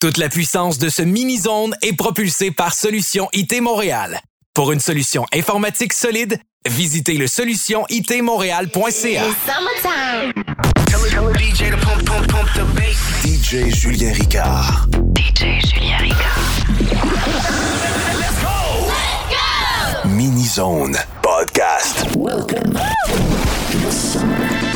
Toute la puissance de ce mini-zone est propulsée par Solution IT Montréal. Pour une solution informatique solide, visitez le solutionitmontréal.ca. DJ Julien Ricard. DJ Julien Ricard. Mini Zone Podcast. te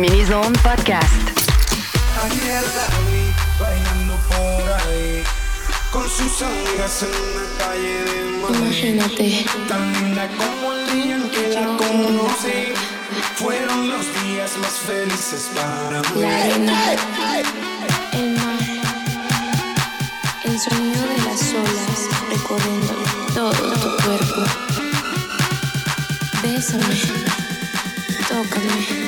Minizón Podcast. Ayer la vi bailando por ahí, con sus amigas en la calle de Madrid. Imagínate. Tan linda como el día en que la conocí. Fueron los días más felices para mí. La arena, el mar, el sonido de las olas recorriendo todo tu cuerpo. Bésame, tócame.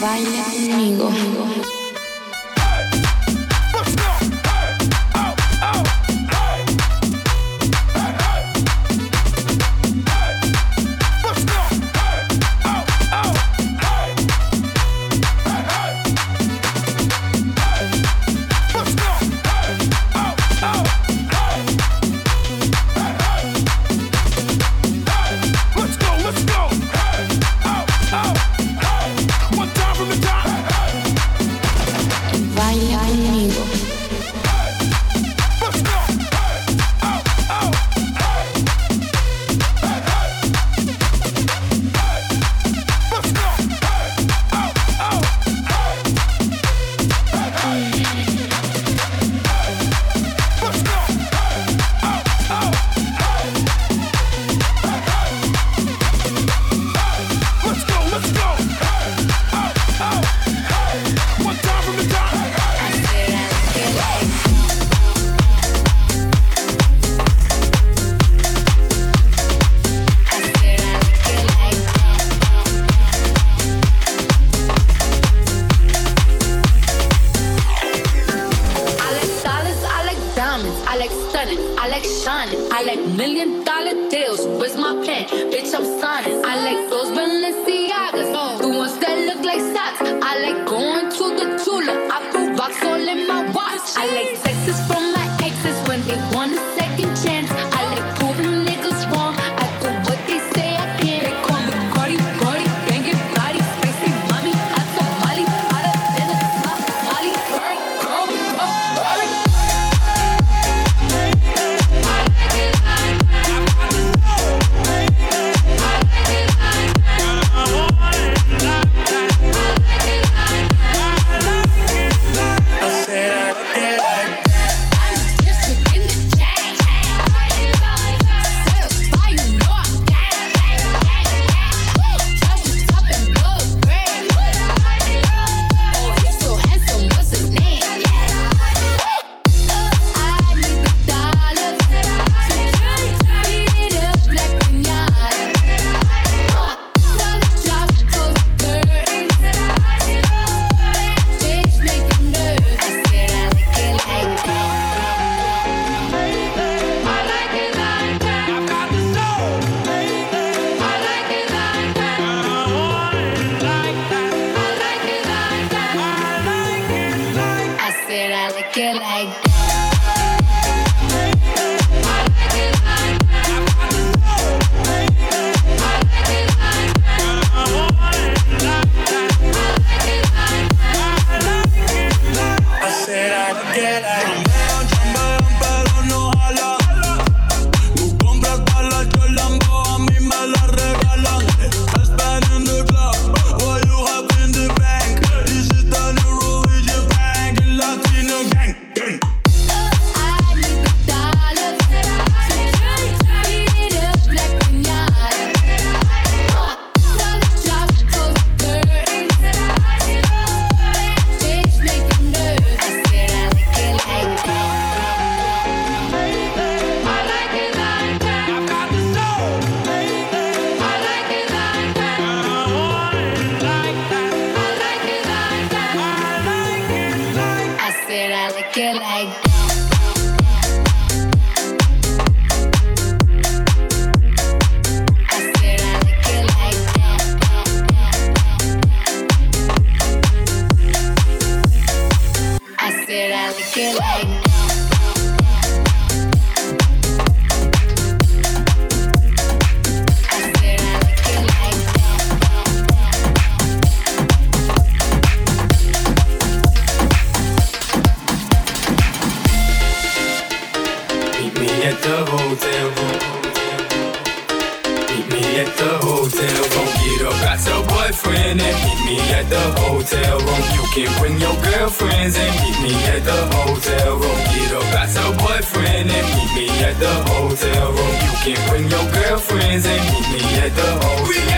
Baila conmigo. the hotel. Meet me at the hotel room. Get boyfriend and meet me at the hotel room. You can bring your girlfriends and meet me at the hotel room. Get boyfriend and meet me at the hotel room. You can bring your girlfriends and meet me at the hotel room.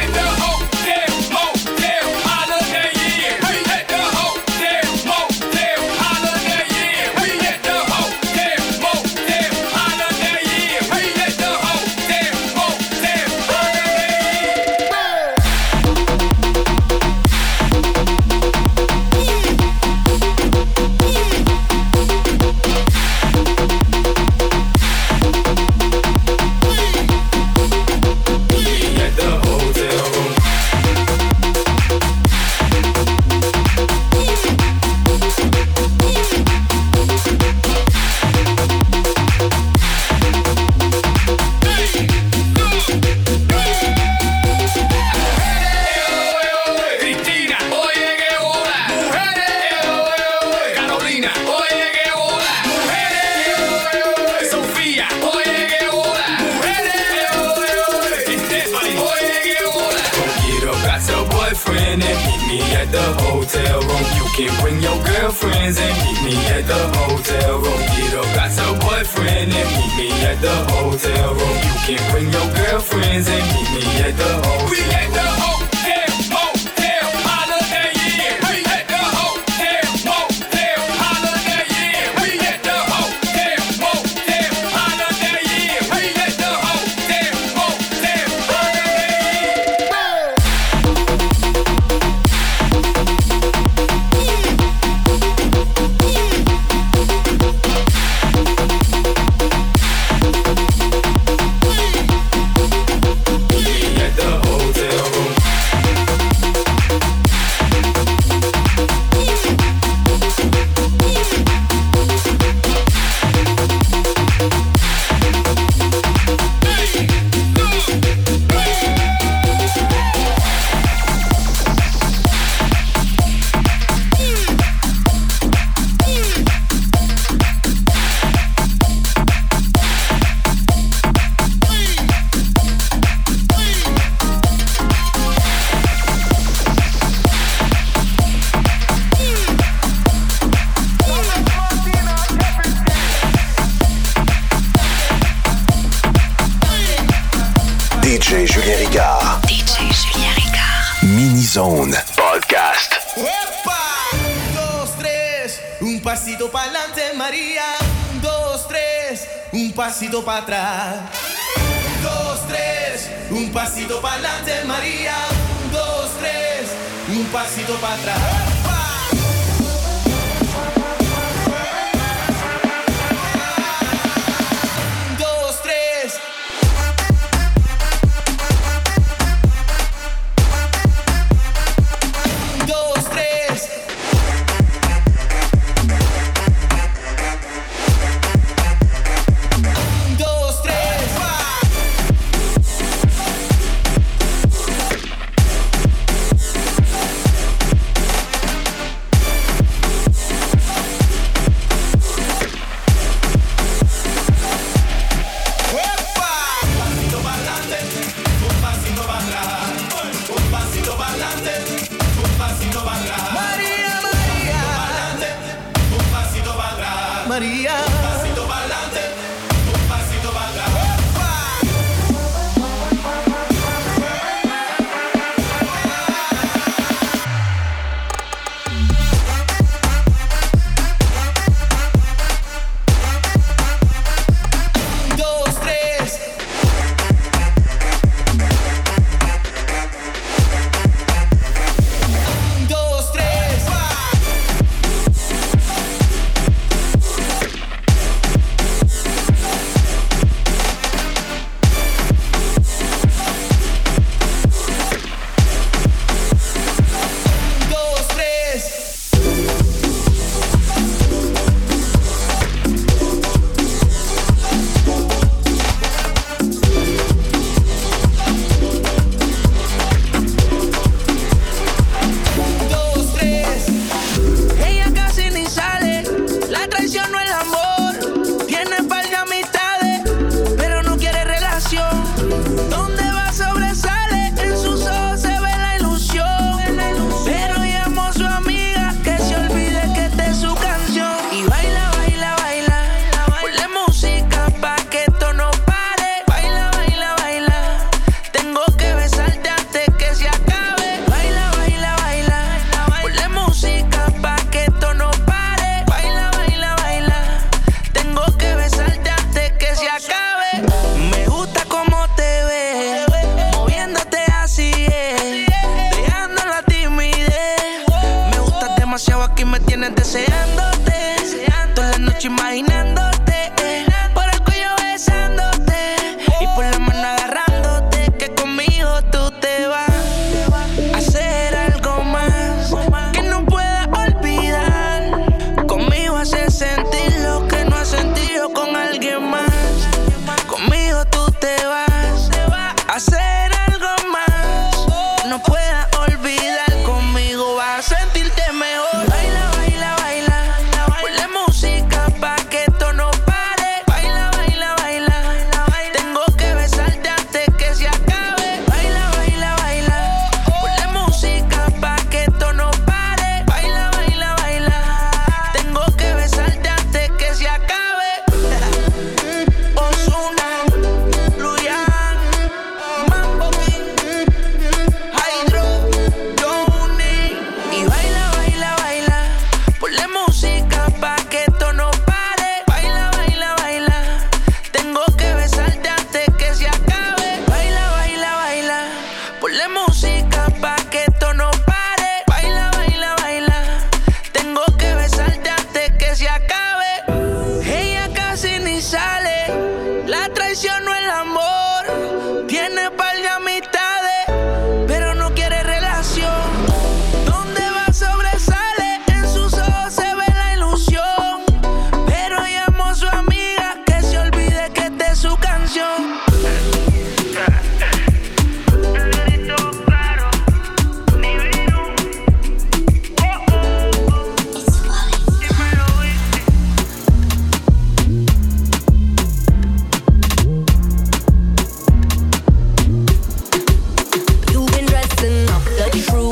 deseándote. Toda la noche imaginándote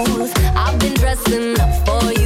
I've been dressing up for you.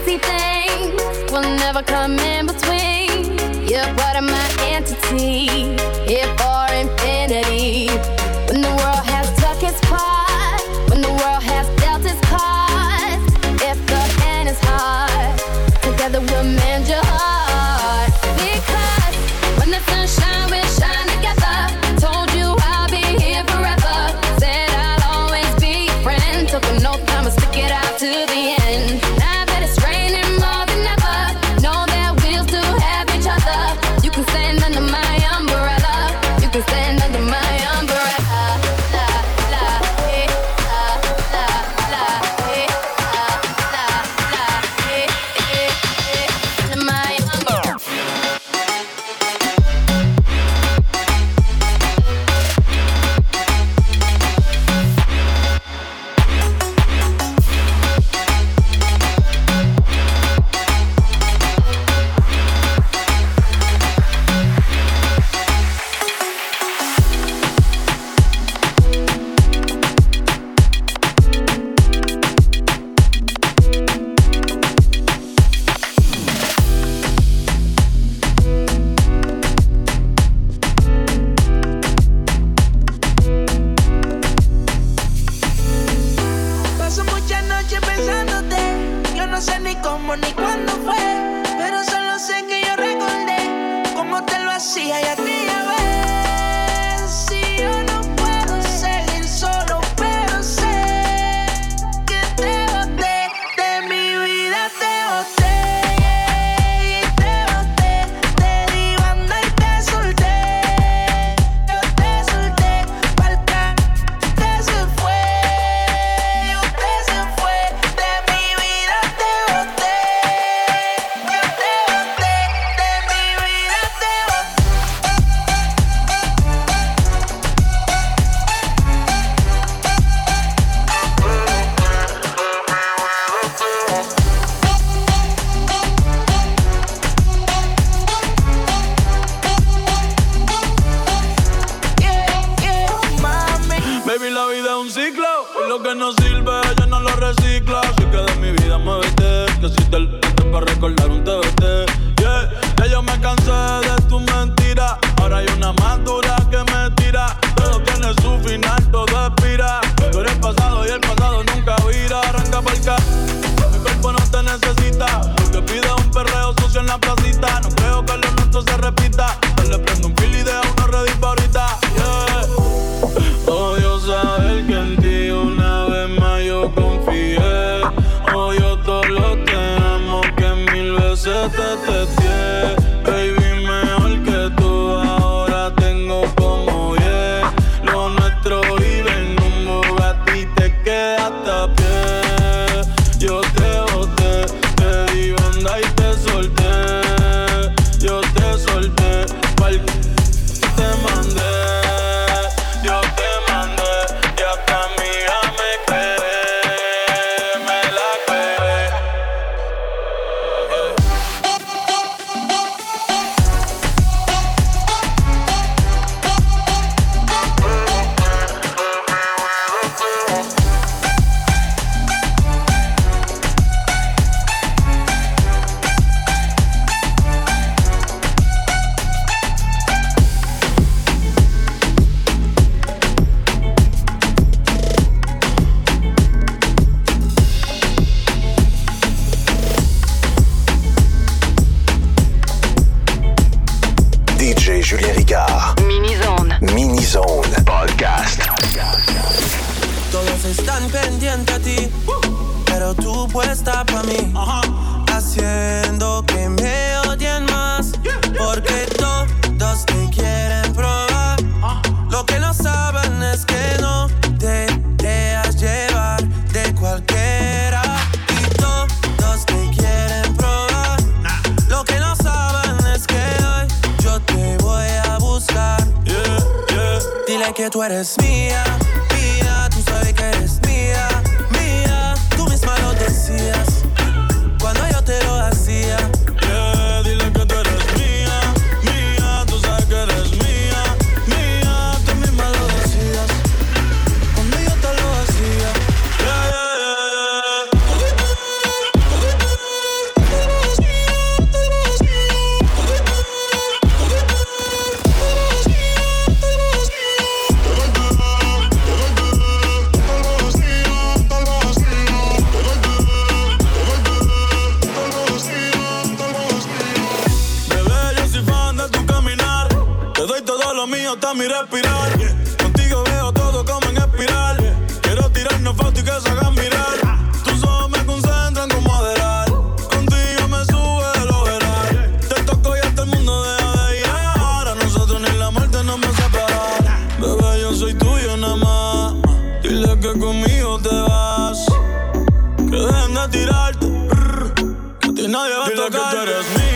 fancy things will never come in between. You're part of my entity. If tuyo nada más. Dile que conmigo te vas. Que dejen de tirarte. brr, Que a ti nadie va a Dile que tocar. tú eres mía,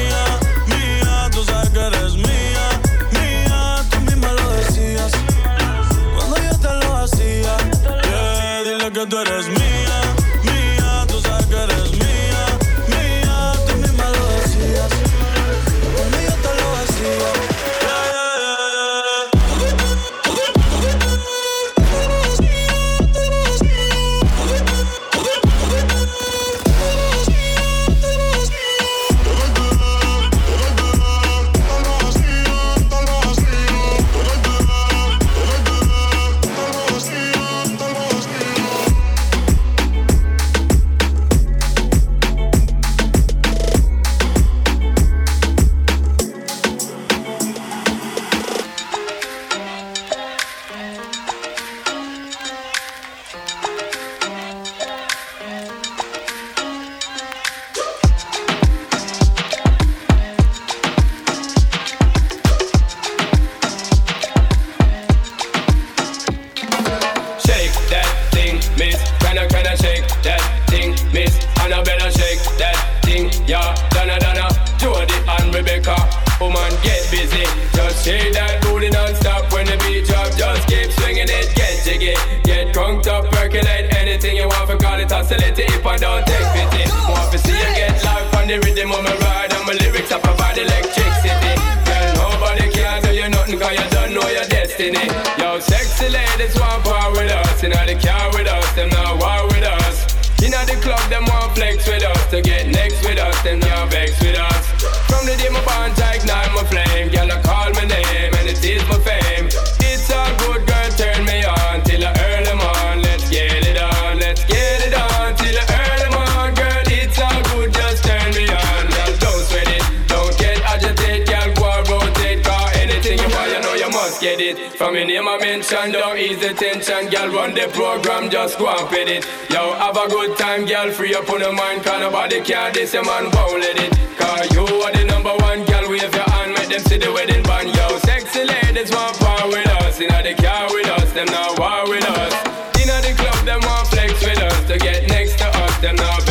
your name I mention, don't ease the tension. Girl, run the program, just go and fit it. Yo, have a good time, girl, free up on your mind. Cause nobody care, this your man won't let it. Cause you are the number one, girl, wave your hand, make them see the wedding band. Yo, sexy ladies want power with us. You know they with us, them not war with us. Know the club, them want flex with us. To get next to us, them not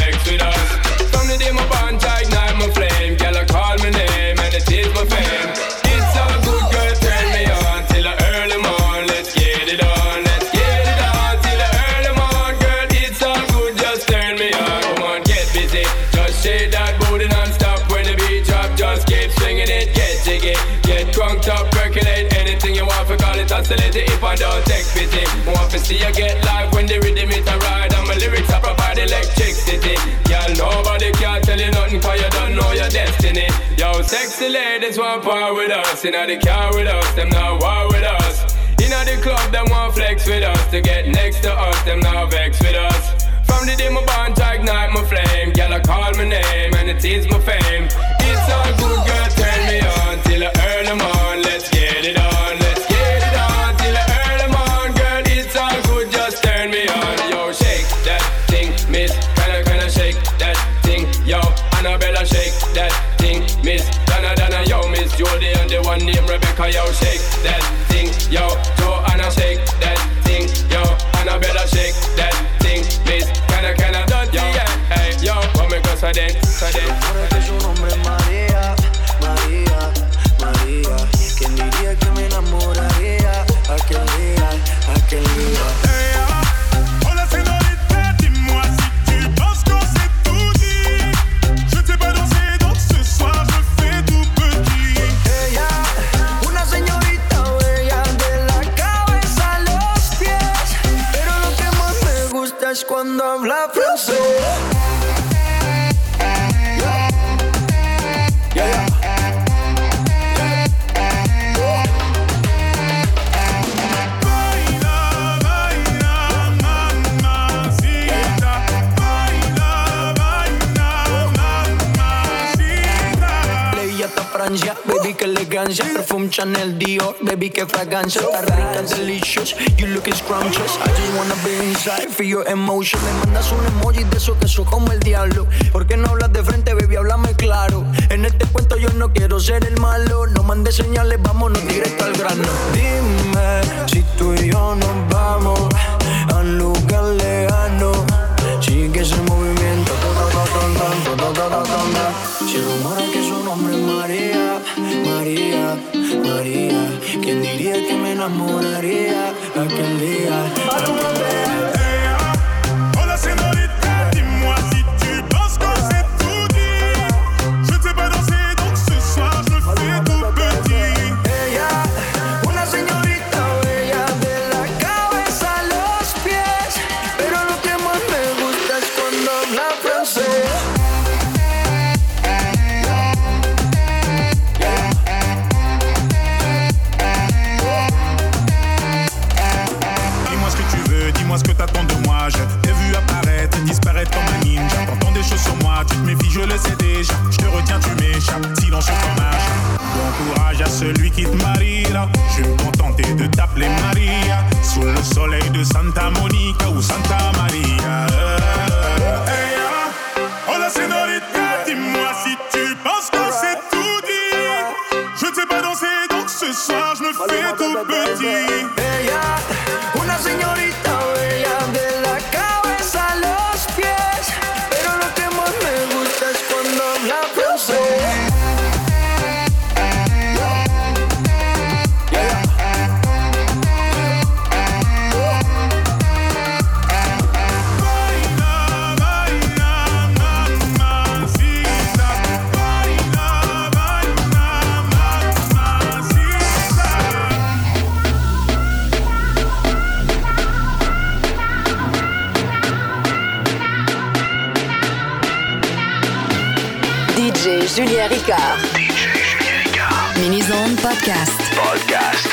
I don't take pity. Want to see you get live when the rhythm it a ride and my lyrics are provide electricity. Girl, nobody can tell you nothing 'cause you don't know your destiny. Yo, sexy ladies want power with us, inna the car with us, them not war with us. Inna the club, them want flex with us. To get next to us, them not vex with us. From the day my bond to ignite my flame, girl, I call my name and it is my fame. It's all good, girl, turn me on till I earn them on. Rebecca, yo, shake that thing, yo. Joanna, shake that thing, yo. Annabella, shake that thing, miss. Can I, can I, yo, hey, yo, come and go, so then, so then. baby, qué fragancia Está rica, delicious, you looking scrumptious. I just wanna be inside, feel your emotion. Me mandas un emoji de eso que eso como el diablo. ¿Por qué no hablas de frente, baby? Háblame claro. En este cuento yo no quiero ser el malo. No mandes señales, vámonos directo al grano. Dime si tú y yo nos vamos A un lugar lejano. Sigue ese movimiento enamoraría aquel día. Yeah. Julien Ricard. DJ Julien Ricard. Mini Zone Podcast. Podcast.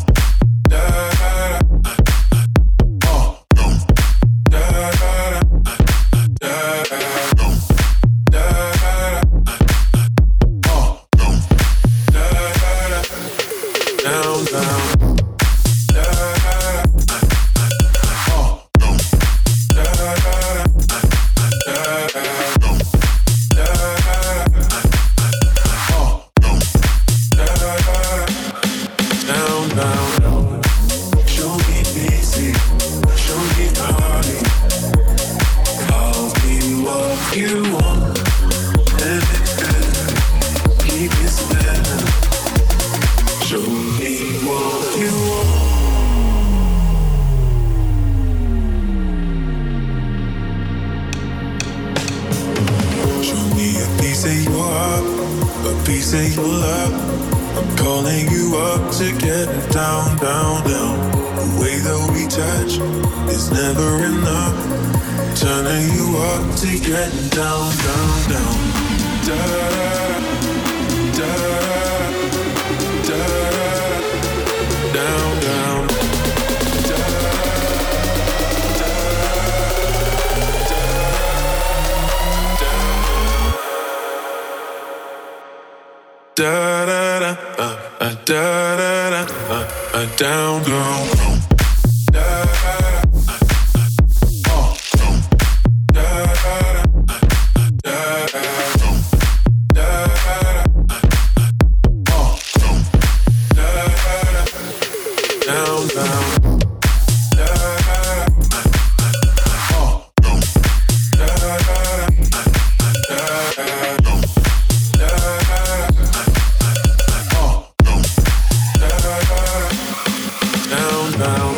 down.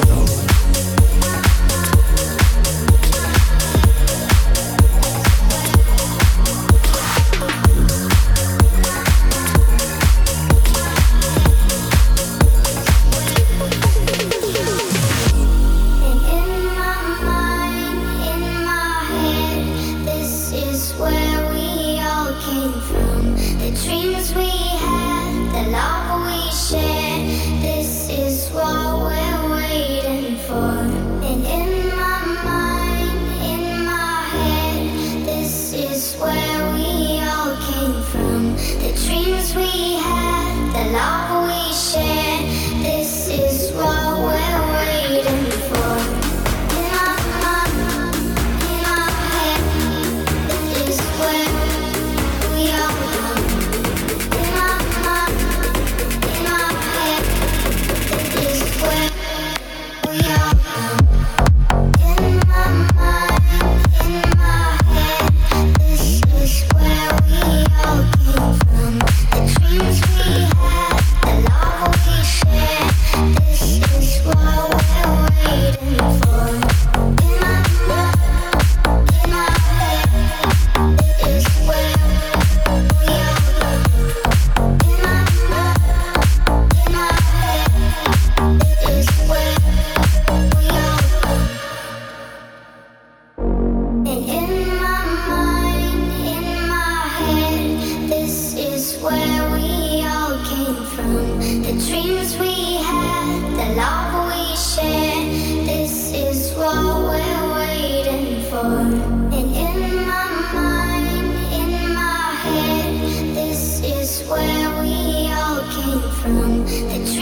from the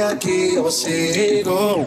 olha que você errou.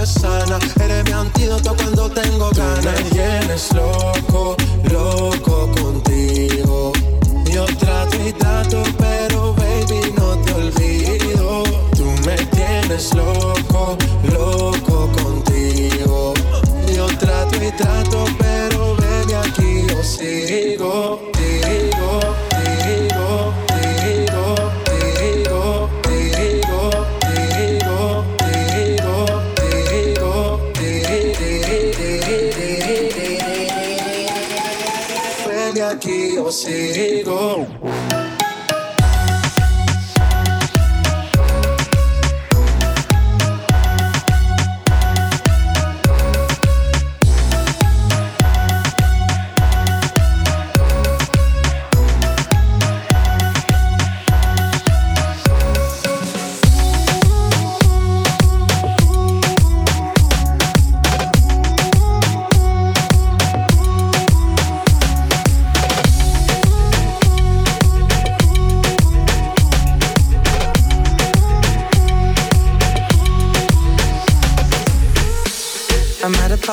me sana. Eres mi antídoto cuando tengo ganas. Tú me tienes loco, loco contigo. Yo trato y trato, pero baby, no te olvido. Tú me tienes loco, loco contigo. Yo trato y trato, você ligou.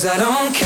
Cause I don't care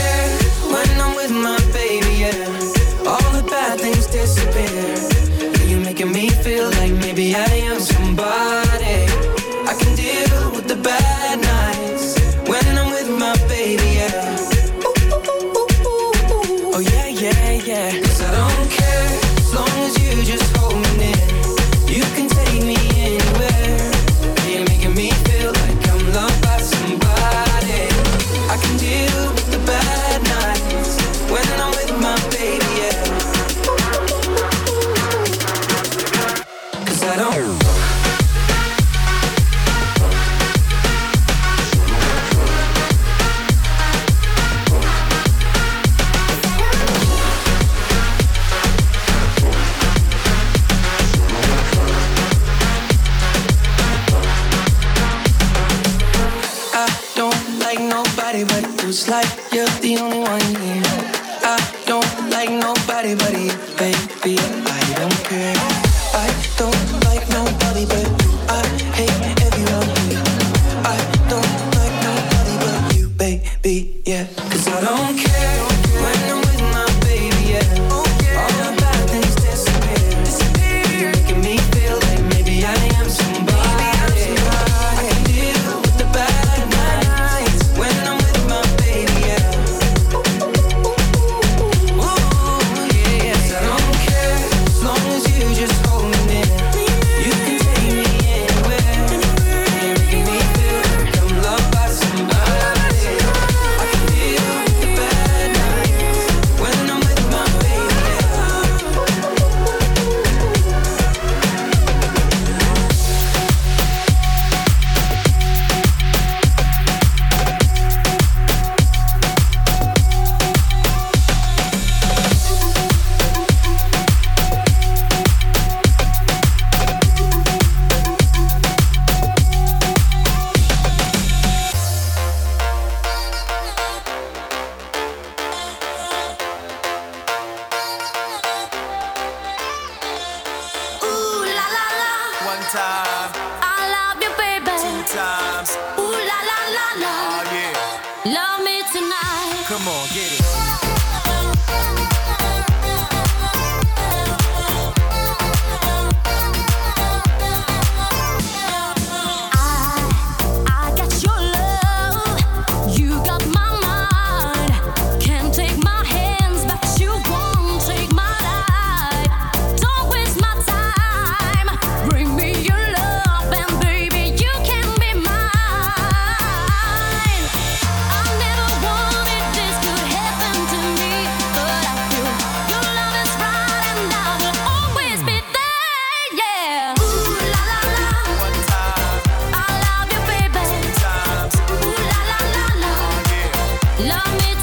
Love me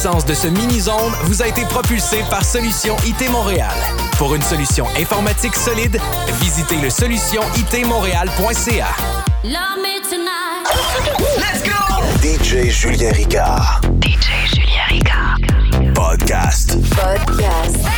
De ce mini-zone vous a été propulsée par Solution IT Montréal. Pour une solution informatique solide, visitez le solutionitmontréal.ca. Love me tonight. Let's go! DJ Julien Ricard. DJ Julien Ricard. Podcast. Podcast.